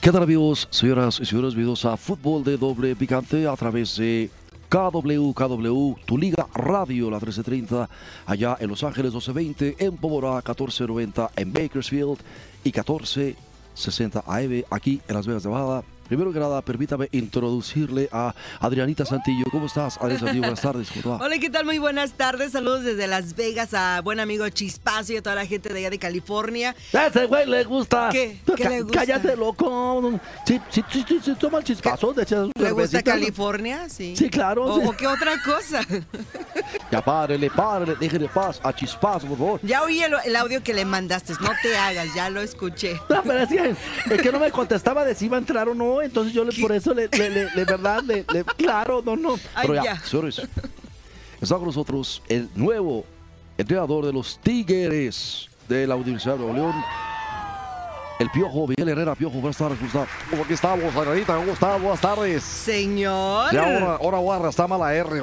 ¿Qué tal amigos, señoras y señores? Bienvenidos a Fútbol de Doble Picante a través de KW, KW, tu liga radio, la 1330, allá en Los Ángeles 1220, en Pomorá 1490, en Bakersfield y 1460 AM aquí en Las Vegas, Nevada. Primero que nada, permítame introducirle a Adrianita Santillo. ¿Cómo estás, Adriana Santillo? Buenas tardes. Hola, ¿qué tal? Muy buenas tardes. Saludos desde Las Vegas a buen amigo Chispacio y a toda la gente de allá de California. A ese güey le gusta. ¿Qué? Tú ¿Qué ca- le gusta? Cállate, loco. Sí, sí, sí, sí, sí, toma el chispazo. de su ¿Le gusta. California? Sí. Sí, claro, ¿O, sí. o qué otra cosa? Ya párele, párele, déjele paz a chispazo, por favor. ya oí el, el audio que le mandaste. No te hagas, ya lo escuché. No, pero es que, es que no me contestaba de si iba a entrar o no, entonces yo le, por eso le, le, verdad, le, le- claro, no, no. Ay, Pero ya, ya. señores, está con nosotros el nuevo entrenador de los Tigres de la Universidad de Nuevo León, el Piojo, Miguel Herrera. Piojo, buenas tardes, ¿cómo está? ¿Cómo aquí estamos? ¿Cómo está? Buenas tardes. Señor. Ya ahora, ahora voy a arrastrar la R.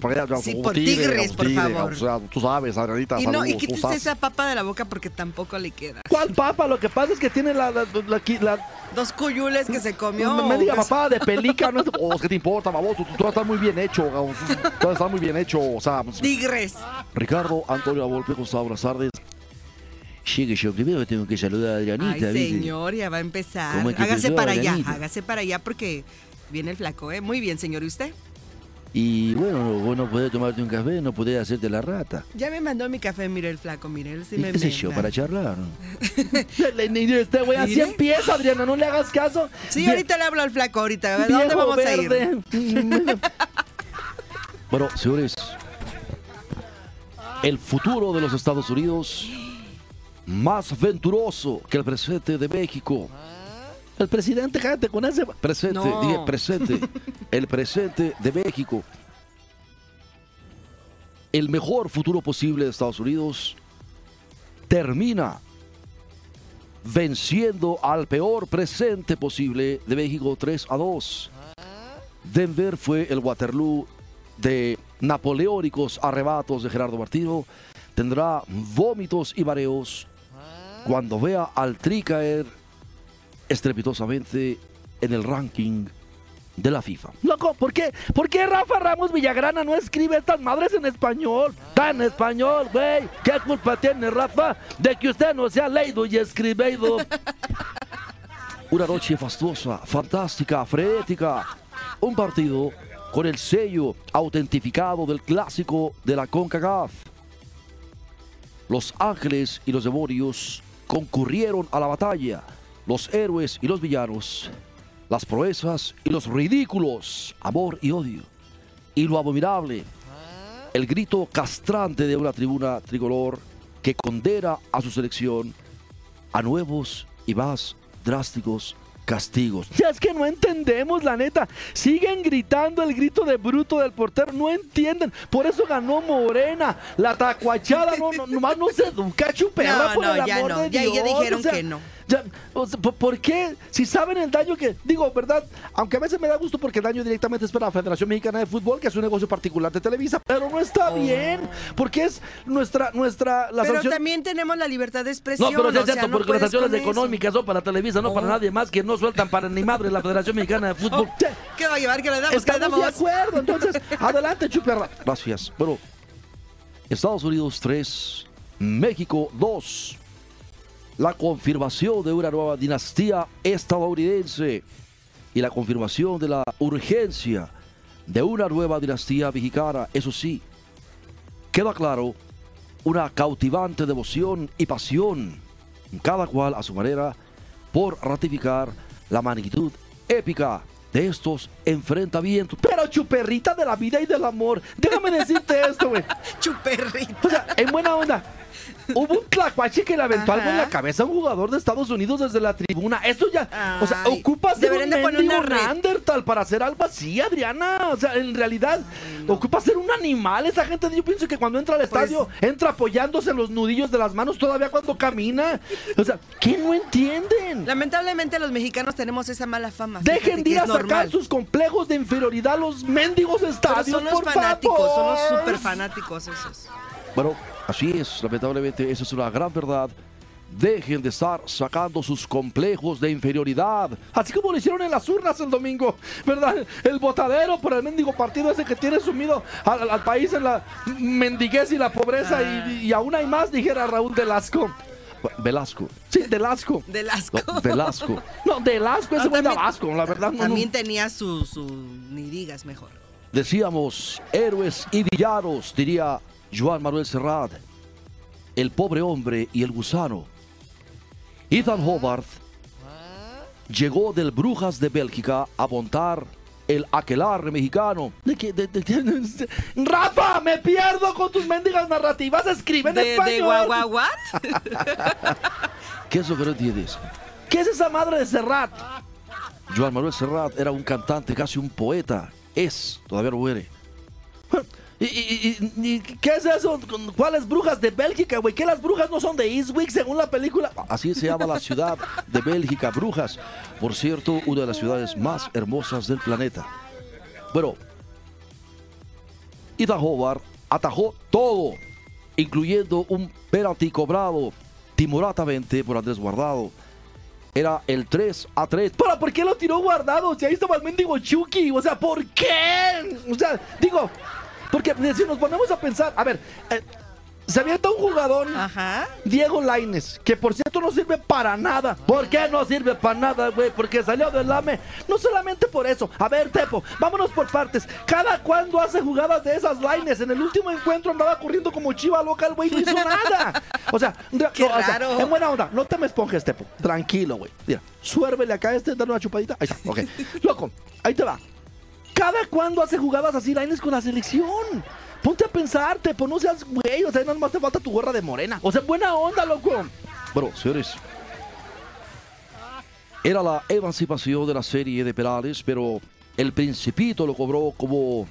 para allá, Sí, por tigre, tigres, por tigre, favor. O sea, tú sabes, Adrianita, y no, y saludos, ¿cómo quítese esa papa de la boca porque tampoco le queda. ¿Cuál papa? Lo que pasa es que tiene la, la, la- la- Dos cuyules que se comió. No me diga papá de pelícano. Oh, ¿Qué te importa, baboso? Tú, tú estás muy bien hecho. Tú estás muy bien hecho. O sea, pues, Tigres. Ricardo Antonio Avolpe, ¿cómo está? Buenas tardes. Que yo primero tengo que saludar a Adrianita. Ay, ¿viste? señor, ya va a empezar. ¿Cómo es que Hágase para allá, hágase para allá porque viene el flaco, ¿eh? Muy bien, señor. ¿Y usted? Y bueno, vos no podés tomarte un café, no podés hacerte la rata. Ya me mandó mi café, mire el flaco, mire, él sí me ¿Y qué sé yo? Para charlar. Este güey así empieza, Adriana, no le hagas caso. Sí, ahorita le hablo al flaco, ahorita. A ¿Dónde vamos a ir? bueno, señores, el futuro de los Estados Unidos más venturoso que el presidente de México. El presidente, cállate con ese presente, No. dije presente, el presente de México. El mejor futuro posible de Estados Unidos termina venciendo al peor presente posible de México 3 a 2. Denver fue el Waterloo de napoleónicos arrebatos de Gerardo Martino. Tendrá vómitos y mareos cuando vea al Tri caer estrepitosamente en el ranking de la FIFA. Loco, ¿por qué? ¿Por qué Rafa Ramos Villagrana no escribe estas madres en español? En español, güey. ¿Qué culpa tiene Rafa de que usted no se ha leído y escribido? Una noche fastuosa, fantástica, frenética. Un partido con el sello autentificado del clásico de la CONCACAF. Los ángeles y los demonios concurrieron a la batalla. Los héroes y los villanos. Las proezas y los ridículos. Amor y odio. Y lo abominable. El grito castrante de una tribuna tricolor que condena a su selección a nuevos y más drásticos castigos. Ya es que no entendemos, la neta. Siguen gritando el grito de bruto del portero. No entienden. Por eso ganó Morena. La tacuachada no, no, nomás no se educa, chuperra, No, por no, el ya amor no. de Ya- ya Dios. dijeron O sea, que no. Ya, o sea, ¿por- ¿Por qué? Si saben el daño que. Digo, ¿verdad? Aunque a veces me da gusto porque el daño directamente es para la Federación Mexicana de Fútbol, que es un negocio particular de Televisa, pero no está bien. Porque es nuestra. nuestra la Pero sanción- también tenemos la libertad de no, expresión. pero sí es sea, cierto, no porque las sanciones económicas son para Televisa, no para Oh. nadie más, que no sueltan para ni madre la Federación Mexicana de Fútbol. Oh, ¿Qué va a llevar? ¿Qué le damos? ¿Qué le Estamos de acuerdo, entonces, adelante, chuperra. Gracias. Bueno, Estados Unidos 3, México 2. La confirmación de una nueva dinastía estadounidense y la confirmación de la urgencia de una nueva dinastía mexicana. Eso sí, queda claro una cautivante devoción y pasión, cada cual a su manera, por ratificar la magnitud épica de estos enfrentamientos. Pero chuperrita de la vida y del amor, déjame decirte esto, güey. Chuperrito. O sea, en buena onda. Hubo un tlacuache que le aventó algo en la cabeza a un jugador de Estados Unidos desde la tribuna. Esto ya, o sea, Ay, ocupa ser un deberían de poner mendigo una red. Neandertal para hacer algo así, Adriana. O sea, en realidad, ocupa ser un animal. Esa gente, yo pienso que cuando entra al Pues- estadio, entra apoyándose en los nudillos de las manos todavía cuando camina. O sea, ¿qué no entienden? Lamentablemente los mexicanos tenemos esa mala fama. Dejen de ir a sacar normal. sus complejos de inferioridad a los mendigos Pero estadios, son los por fanáticos, son los súper fanáticos esos. Bueno, así es, lamentablemente, esa es una gran verdad. Dejen de estar sacando sus complejos de inferioridad. Así como lo hicieron en las urnas el domingo, ¿verdad? El botadero por el mendigo partido ese que tiene sumido al, al país en la mendiguez y la pobreza. Y, y aún hay más, dijera Raúl Velasco. Velasco. Sí, Velasco. Del asco. No, Velasco. No, Velasco, ese No, Abasco, la verdad. No. También tenía su, su. Ni digas mejor. Decíamos héroes y villanos, diría Joan Manuel Serrat. El pobre hombre y el gusano. Ethan Hobart llegó del Brujas de Bélgica a montar el aquelarre mexicano. ¿De qué? De- de- de- ¡Rafa! ¡Me pierdo con tus mendigas narrativas! ¡Escribe en ¿De, de español! guaguaguat? ¿Qué es lo que no entiendes? ¿Qué es esa madre de Serrat? Joan Manuel Serrat era un cantante, casi un poeta. Es, todavía no muere. ¿Y, qué es eso? ¿Cuáles brujas de Bélgica, güey? ¿Qué las brujas no son de Eastwick según la película? Así se llama la ciudad de Bélgica, Brujas. Por cierto, una de las ciudades más hermosas del planeta. Bueno, Ethan Howard atajó todo, incluyendo un penalti cobrado timoratamente por Andrés Guardado. Era el 3 a 3. ¿Para por qué lo tiró guardado? Si ahí estaba el mendigo Chucky. O sea, ¿por qué? O sea, digo, porque si nos ponemos a pensar, a ver, eh, se avienta un jugador, Ajá. Diego Laines, que por cierto no sirve para nada. ¿Por qué no sirve para nada, güey? Porque salió del AME. No solamente por eso. A ver, Tepo, vámonos por partes. Cada cuando hace jugadas de esas Laines. En el último encuentro andaba corriendo como chiva loca, el güey no hizo nada. O sea, Qué no, o sea, raro. en buena onda, no te me esponjes, Tepo. Tranquilo, güey. Mira, suérvele acá este, dale una chupadita. Ahí está, ok. Loco, ahí te va. Cada cuando hace jugadas así Laines con la selección. Ponte a pensar, Tepo, no seas güey. O sea, nada más te falta tu gorra de morena. O sea, buena onda, loco. Bueno, señores. Era la emancipación de la serie de Perales, pero el Principito lo cobró como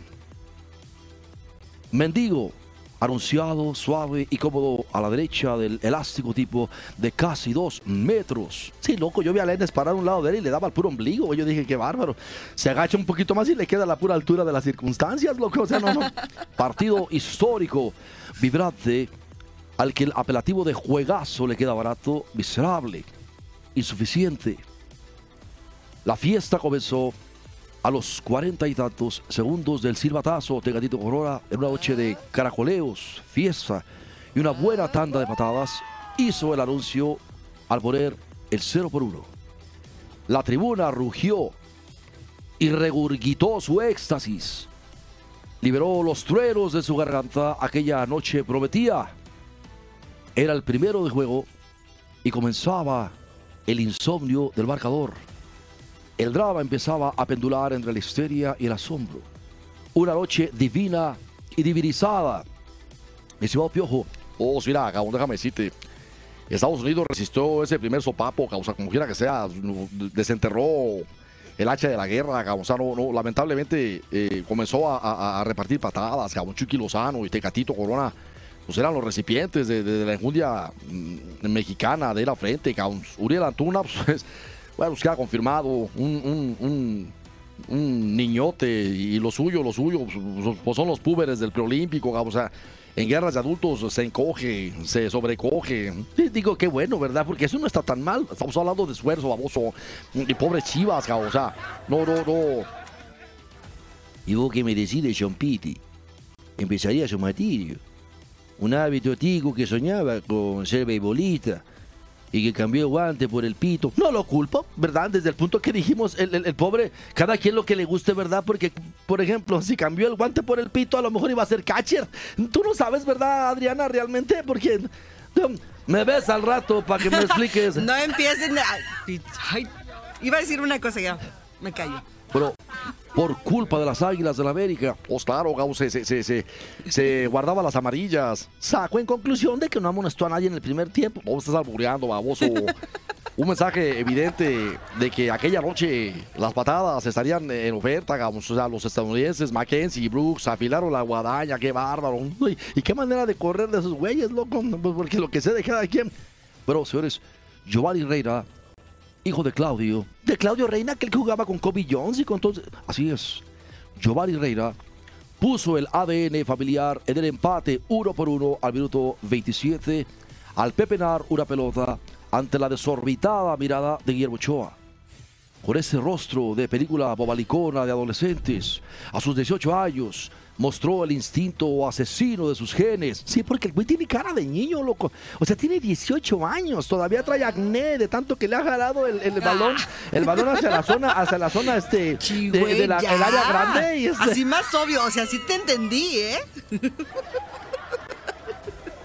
mendigo, anunciado, suave y cómodo a la derecha del elástico tipo de casi dos metros. Sí, loco, yo vi a Lennes parar a un lado de él y le daba el puro ombligo. Yo dije, qué bárbaro. Se agacha un poquito más y le queda a la pura altura de las circunstancias, loco. O sea, no, no. Partido histórico, vibrante, al que el apelativo de juegazo le queda barato, miserable, insuficiente. La fiesta comenzó a los cuarenta y tantos segundos del silbatazo de Gatito Corona en una noche de caracoleos, fiesta y una buena tanda de patadas, hizo el anuncio al poner el 0 por 1. La tribuna rugió y regurgitó su éxtasis. Liberó los truenos de su garganta. Aquella noche prometía. Era el primero de juego y comenzaba el insomnio del marcador. El drama empezaba a pendular entre la histeria y el asombro. Una noche divina y divinizada. Mi estimado Piojo. Oh, mira, cabrón, déjame decirte. Estados Unidos resistió ese primer sopapo, causa, como quiera que sea, desenterró el hacha de la guerra, cabrón. O sea, no, lamentablemente eh, comenzó a, a- repartir patadas, cabrón. Chucky Lozano y Tecatito Corona, pues eran los recipientes de, de la enjundia mm, mexicana de la frente, cabrón. Uriel Antuna, pues, bueno, pues queda confirmado, un, un- un- un niñote y lo suyo, lo suyo, pues, pues son los púberes del preolímpico, o sea, en guerras de adultos se encoge, se sobrecoge. Digo, qué bueno, ¿verdad? Porque eso no está tan mal. Estamos hablando de esfuerzo, baboso. Y pobres chivas, cabrón, o sea, no, no, no. ¿Y vos qué me decís de John Pitti? Empezaría su martirio. Un hábito tico que soñaba con ser beisbolista y que cambió el guante por el pito. No lo culpo, ¿verdad? Desde el punto que dijimos, el, el- el pobre, cada quien lo que le guste, ¿verdad? Porque, por ejemplo, si cambió el guante por el pito, a lo mejor iba a ser catcher. Tú no sabes, ¿verdad, Adriana, realmente? Porque um, me ves al rato para que me expliques. No empiecen. a- Ay, iba a decir una cosa ya. Me callo. Por culpa de las águilas de la América. Pues claro, Gabo se, se, se, se- se guardaba las amarillas. Sacó en conclusión de que no amonestó a nadie en el primer tiempo. No estás albureando, baboso. Un mensaje evidente de que aquella noche las patadas estarían en oferta, Gabo. O sea, los estadounidenses, Mackenzie y Brooks, afilaron la guadaña, qué bárbaro. Uy, Y qué manera de correr de esos güeyes, loco. Pues Porque lo que sé de cada quien. Pero, señores, Giovanni Reina hijo de Claudio, de Claudio Reina, aquel que jugaba con Kobe Jones y con todos. Así es. Giovanni Reina puso el ADN familiar en el empate uno por uno al minuto 27 al pepenar una pelota ante la desorbitada mirada de Guillermo Ochoa. Con ese rostro de película bobalicona de adolescentes, a sus 18 años, mostró el instinto asesino de sus genes. Sí, porque el güey tiene cara de niño, loco. O sea, tiene 18 años, todavía trae acné de tanto que le ha jalado el, el balón, el balón hacia la zona, hacia la zona este de, la- el área grande. Y este- Así más obvio, o sea, sí te entendí, ¿eh?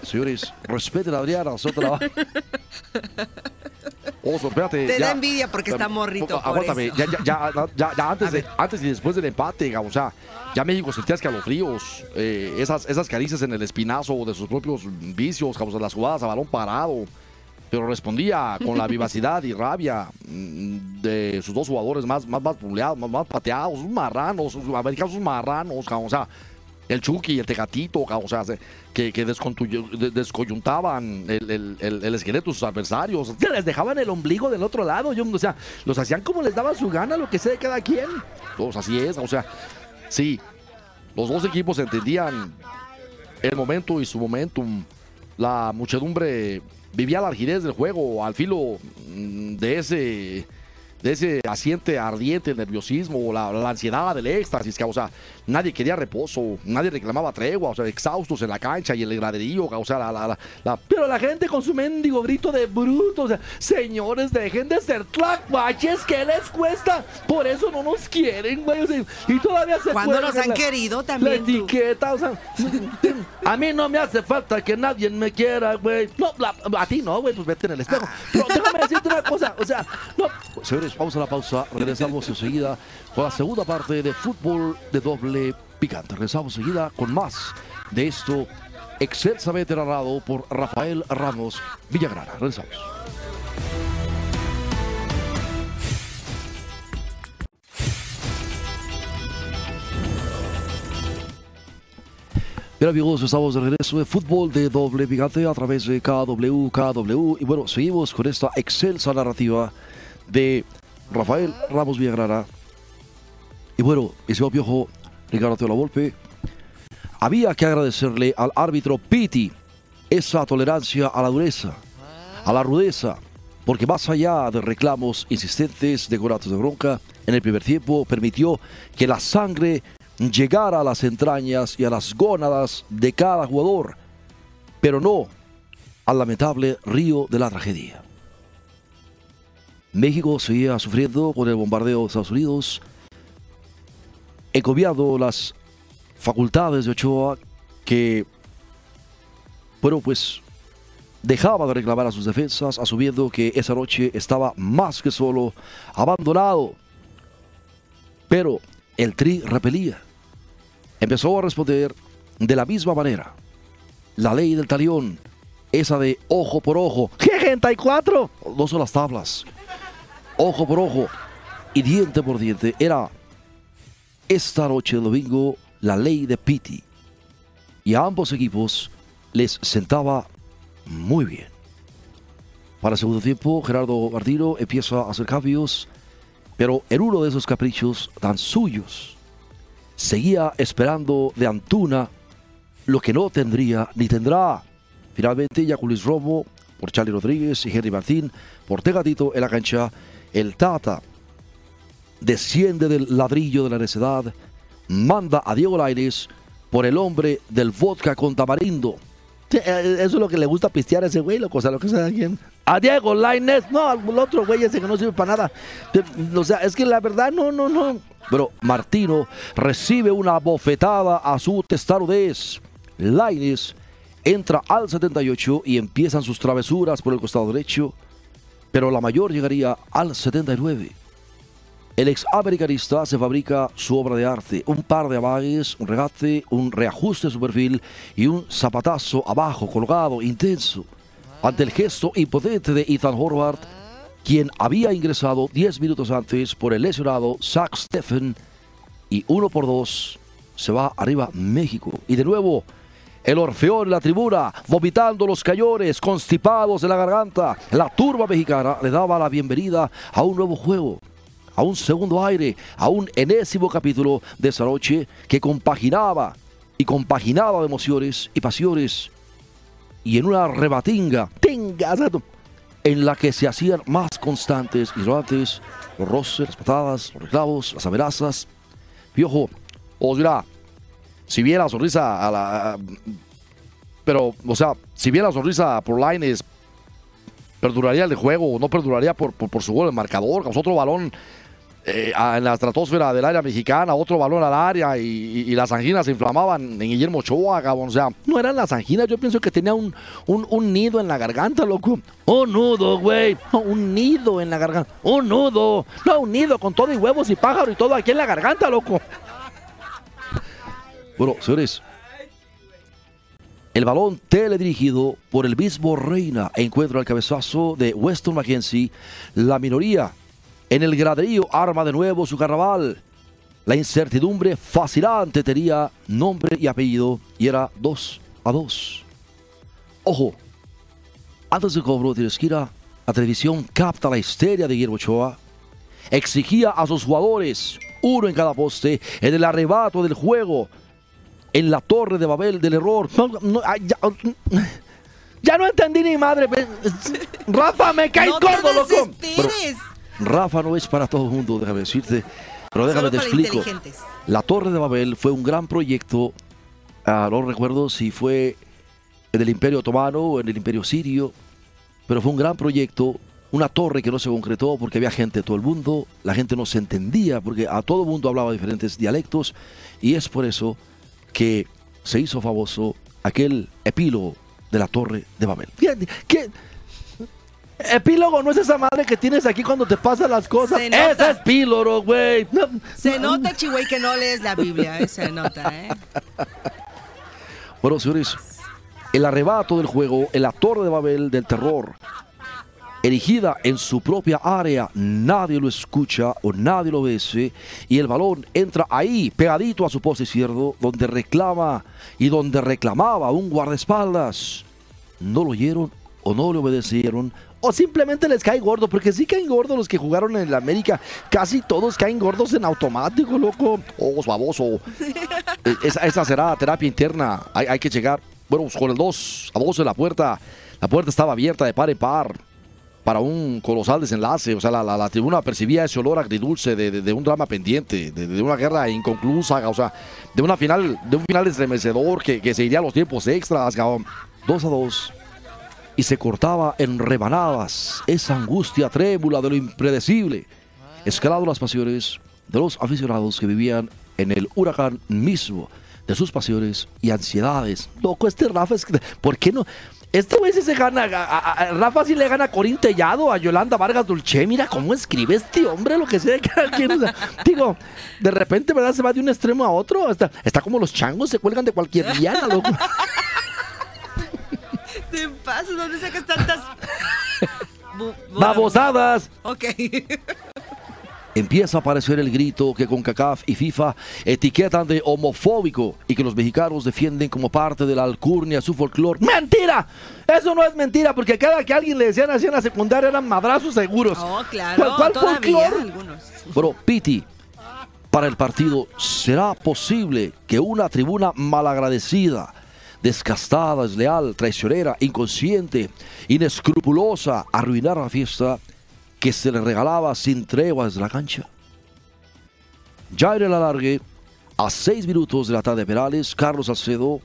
Señores, respeten a Adriana, Sotra. Oso, espérate. Te ya. da envidia porque está morrito, Aguántame, ya, ya, ya, ya, ya antes, de, antes y después del empate, o sea, ya México sentía escalofríos, eh, esas, esas caricias en el espinazo de sus propios vicios, sea, las jugadas a balón parado. Pero respondía con la vivacidad y rabia mm, de sus dos jugadores más, más, más puleados, más, más pateados, sus marranos, sus americanos, sus marranos, o sea, el Chucky y el Tecatito, Gabo, o sea, se- que, que descoyuntaban el, el- el- el esqueleto de sus adversarios. Les dejaban el ombligo del otro lado, yo, o sea, los hacían como les daba su gana, lo que sea de cada quien. Pues así es, o sea, sí, los dos equipos entendían el momento y su momentum. La muchedumbre vivía la rigidez del juego al filo mm, de ese de ese asiente ardiente nerviosismo, la, la ansiedad del éxtasis, que, o sea, nadie quería reposo, nadie reclamaba tregua, o sea, exhaustos en la cancha y en el graderío, o sea, la, la- la- la- pero la gente con su mendigo grito de bruto, o sea, señores, dejen de ser tlacuaches, ¿qué les cuesta? Por eso no nos quieren, güey, o sea, y todavía se Cuando nos han la- querido la también. tú. etiqueta, o sea, a mí no me hace falta que nadie me quiera, güey. No, la- a ti no, güey, pues vete en el espejo. Pero déjame decirte una cosa, o sea, no. Señores, vamos a la pausa, regresamos enseguida con la segunda parte de fútbol de doble picante. Regresamos enseguida con más de esto excelsamente narrado por Rafael Ramos Villagrana. Regresamos. Bien amigos, estamos de regreso de fútbol de doble picante a través de KW, KW. Y bueno, seguimos con esta excelsa narrativa de Rafael Ramos Villagrana. Y bueno, ese piojo, Ricardo Teola Volpe, había que agradecerle al árbitro Piti esa tolerancia a la dureza, a la rudeza, porque más allá de reclamos insistentes de coratos de bronca, en el primer tiempo permitió que la sangre llegara a las entrañas y a las gónadas de cada jugador, pero no al lamentable río de la tragedia. México seguía sufriendo con el bombardeo de Estados Unidos, encomiando las facultades de Ochoa que, bueno, pues dejaba de reclamar a sus defensas, asumiendo que esa noche estaba más que solo, abandonado. Pero el Tri repelía. Empezó a responder de la misma manera. La ley del talión, esa de ojo por ojo, G34, no son las tablas. Ojo por ojo y diente por diente, era esta noche de domingo la ley de Piti. Y a ambos equipos les sentaba muy bien. Para el segundo tiempo, Gerardo Martino empieza a hacer cambios, pero en uno de esos caprichos tan suyos, seguía esperando de Antuna lo que no tendría ni tendrá. Finalmente, Yaculis Romo por Charlie Rodríguez y Henry Martín por Tegatito en la cancha. El Tata desciende del ladrillo de la necedad, manda a Diego Lainez por el hombre del vodka con tamarindo. Sí, eh, Eso es lo que le gusta pistear a ese güey, loco, o sea, lo que sea alguien. A Diego Lainez, no, al otro güey ese que no sirve para nada. Eh, O sea, es que la verdad, no, no, no. Pero Martino recibe una bofetada a su testarudez. Lainez entra al 78 y empiezan sus travesuras por el costado derecho, pero la mayor llegaría al 79. el ex americanista se fabrica su obra de arte, un par de amagues, un regate, un reajuste de su perfil y un zapatazo abajo, colgado, intenso, ante el gesto impotente de Ethan Horvath, quien había ingresado 10 minutos antes por el lesionado Zach Steffen y uno por dos se va arriba México. Y de nuevo, el Orfeón en la tribuna, vomitando los cañones, constipados de la garganta. La turba mexicana le daba la bienvenida a un nuevo juego a un segundo aire, a un enésimo capítulo de esa noche que compaginaba y compaginaba emociones y pasiones y en una rebatinga, en la que se hacían más constantes y los roces, las patadas, los reclavos, las amenazas. Piojo, os dirá, si bien la sonrisa a la... Pero, o sea, si bien la sonrisa por Lines perduraría el juego o no perduraría por, por, su gol el marcador, con otro balón eh, en la estratosfera del área mexicana, otro balón al área y, las anginas se inflamaban en Guillermo Ochoa, O sea, no eran las anginas, yo pienso que tenía un, un, nido en la garganta, loco. Un nudo, güey. un nido en la garganta. Un nudo. No, un nido con todo y huevos y pájaro y todo aquí en la garganta, loco. Bueno, señores. El balón teledirigido por el mismo Reina encuentra el cabezazo de Weston McKenzie. La minoría en el graderío arma de nuevo su carnaval. La incertidumbre fascinante tenía nombre y apellido y era 2 a 2. Ojo, antes del cobro de esquina, la televisión capta la histeria de Guillermo Ochoa. Exigía a sus jugadores, uno en cada poste, en el arrebato del juego, en la torre de Babel del error. ya, no entendí ni madre. Rafa, me cae no gordo, loco. Rafa no es para todo el mundo, déjame decirte. Pero déjame te explico. La Torre de Babel fue un gran proyecto. Ah, no recuerdo si fue en el Imperio Otomano o en el Imperio Sirio, pero fue un gran proyecto. Una torre que no se concretó porque había gente de todo el mundo, la gente no se entendía porque a todo el mundo hablaba diferentes dialectos y es por eso que se hizo famoso aquel epílogo de la Torre de Babel. ¿Qué, Epílogo no es esa madre que tienes aquí cuando te pasan las cosas. Es epílogo, güey. Se nota, Chihuey, que no lees la Biblia. Eh, se nota, ¿eh? Bueno, señores, el arrebato del juego en la Torre de Babel del terror, erigida en su propia área, nadie lo escucha o nadie lo ve, y el balón entra ahí, pegadito a su poste izquierdo, donde reclama y donde reclamaba un guardaespaldas. No lo oyeron o no le obedecieron o simplemente les cae gordo, porque sí caen gordos los que jugaron en el América. Casi todos caen gordos en automático, loco. Oh, baboso. E, esa, será terapia interna. Hay, que llegar, bueno, con el 2 a 2 en la puerta. La puerta estaba abierta de par en par para un colosal desenlace. O sea, la, tribuna percibía ese olor agridulce de, de, un drama pendiente, de, una guerra inconclusa, o sea, de una final, de un final estremecedor que, que se iría a los tiempos extras, 2 a 2 y se cortaba en rebanadas esa angustia trémula de lo impredecible, escalado las pasiones de los aficionados que vivían en el huracán mismo de sus pasiones y ansiedades. Loco, este Rafa es... ¿Por qué no? Este güey se gana, a, Rafa sí le gana a Corín Tellado, a Yolanda Vargas Dulce. Mira cómo escribe este hombre, lo que sea que alguien. digo, de repente, ¿verdad? Se va de un extremo a otro. Está, está como los changos, se cuelgan de cualquier día, loco. Te pasas, ¿dónde sacas tantas babosadas? Ok. Empieza a aparecer el grito que con CACAF y FIFA etiquetan de homofóbico y que los mexicanos defienden como parte de la alcurnia su folclore. ¡Mentira! Eso no es mentira, porque cada que alguien le decían así en la secundaria eran madrazos seguros. Oh, claro, ¿Cuál, algunos. Bueno, Piti, para el partido, ¿será posible que una tribuna malagradecida desgastada, desleal, traicionera, inconsciente, inescrupulosa, arruinar la fiesta que se le regalaba sin tregua desde la cancha. El alargue, a seis minutos de la tarde de Perales, Carlos Alcedo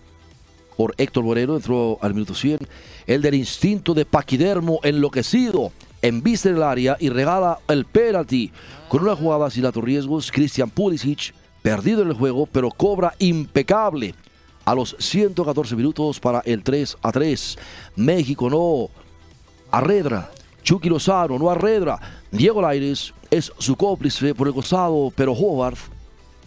por Héctor Moreno entró al minuto 100. El del instinto de Paquidermo enloquecido embiste en el área y regala el penalti con una jugada sin datos riesgos. Christian Pulisic, perdido en el juego, pero cobra impecable a los 114 minutos para el 3 a 3. México no. Arredra, Chucky Lozano, Noah Redra, Diego Laires es su cómplice por el costado, pero Howard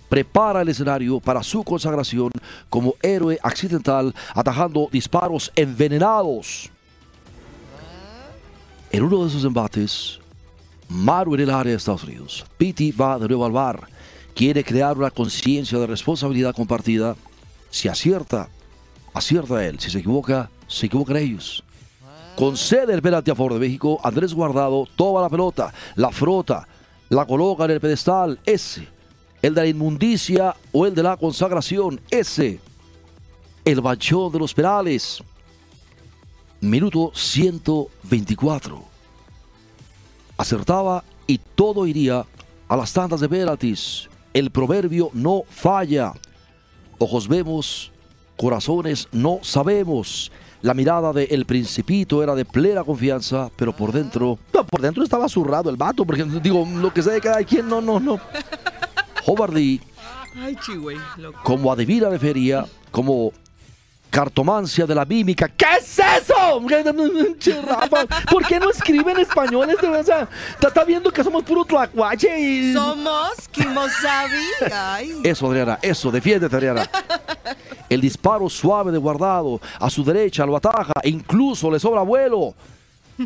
prepara el escenario para su consagración como héroe accidental, atajando disparos envenenados. En uno de esos embates, Maru en el área de Estados Unidos, Piti va de nuevo al bar, quiere crear una conciencia de responsabilidad compartida. Si acierta, acierta él. Si se equivoca, se equivocan ellos. Concede el penalti a favor de México. Andrés Guardado toma la pelota, la frota, la coloca en el pedestal. Ese, el de la inmundicia o el de la consagración. Ese, el bachón de los penales. Minuto 124. Acertaba y todo iría a las tandas de penaltis. El proverbio no falla. Ojos vemos, corazones no sabemos. La mirada de El Principito era de plena confianza, pero por dentro, no, por dentro estaba zurrado el vato, porque digo, lo que sé de cada quien, no, no, no. Lee, Ay, loco. como adivina de feria, como cartomancia de la mímica. ¿Qué es eso? Rafa, ¿Por qué no escribe en español este? O sea, está, viendo que somos puro tlacuache y... Somos Kimosabi. Eso, Adriana, eso, defiéndete, Adriana. El disparo suave de guardado a su derecha lo ataja e incluso le sobra vuelo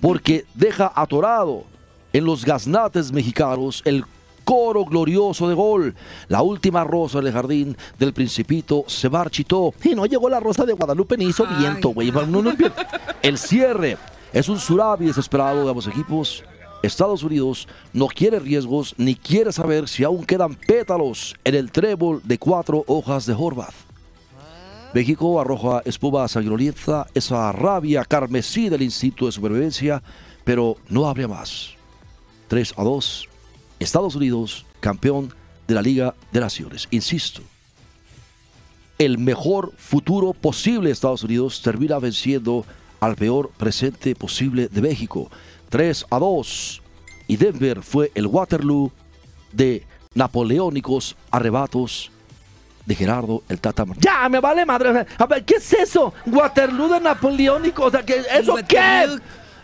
porque deja atorado en los gaznates mexicanos el coro glorioso de gol. La última rosa del jardín del Principito se marchitó y no llegó la rosa de Guadalupe ni hizo Ay, viento, güey. no. No. El cierre es un surabi desesperado de ambos equipos. Estados Unidos no quiere riesgos ni quiere saber si aún quedan pétalos en el trébol de cuatro hojas de Horvath. México arroja espuma sanguinolienta, esa rabia carmesí del instinto de supervivencia, pero no habría más. 3 a 2. Estados Unidos, campeón de la Liga de Naciones. Insisto, el mejor futuro posible de Estados Unidos termina venciendo al peor presente posible de México. 3 a 2. Y Denver fue el Waterloo de napoleónicos arrebatos de Gerardo el Tata Ya, me vale madre. A ver, ¿qué es eso? Waterloo de napoleónico. O sea, ¿qué, ¿eso qué?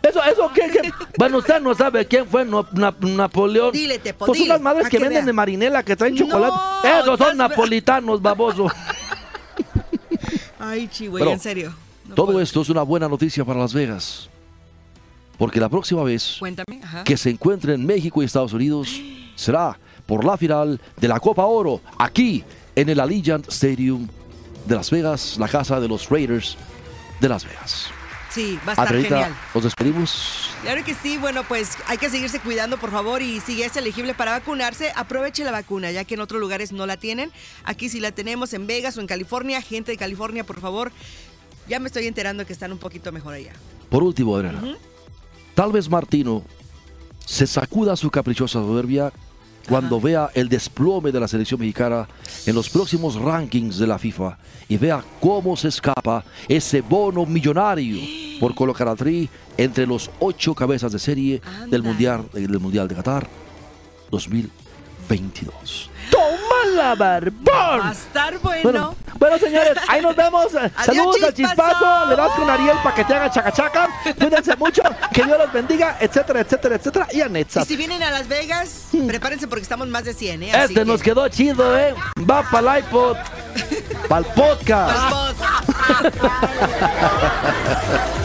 Eso, eso qué, qué? Bueno, usted no sabe quién fue no- Na- Napoleón. Dile, Tepo, Pues dile, unas madres que que venden de marinela que traen No, chocolate. Esos son napolitanos, baboso. Ay, Pero, en serio. No Todo puedo. esto es una buena noticia para Las Vegas. Porque la próxima vez Cuéntame. Que se encuentren México y Estados Unidos será por la final de la Copa Oro, aquí en el Allegiant Stadium de Las Vegas, la casa de los Raiders de Las Vegas. Sí, va a estar genial. nos despedimos. Claro que sí, bueno, pues hay que seguirse cuidando, por favor, y si es elegible para vacunarse, aproveche la vacuna, ya que en otros lugares no la tienen. Aquí sí la tenemos en Vegas o en California. Gente de California, por favor, ya me estoy enterando que están un poquito mejor allá. Por último, Adriana, tal vez Martino se sacuda su caprichosa soberbia cuando vea el desplome de la selección mexicana en los próximos rankings de la FIFA y vea cómo se escapa ese bono millonario por colocar a Tri entre los ocho cabezas de serie del mundial, del mundial de Qatar 2022. ¡Toma la barbón! Va a estar bueno. Bueno, bueno, señores, ahí nos vemos. Saludos al chispazo. chispazo. Le das con Ariel para que te haga chacachaca. Cuídense mucho. Que Dios los bendiga, etcétera, etcétera, etcétera. Y a y Netza. si vienen a Las Vegas, prepárense porque estamos más de 100, ¿eh? Así Hmm. Este que- nos quedó chido, ¿eh? Va para el iPod. Para el podcast. Vamos.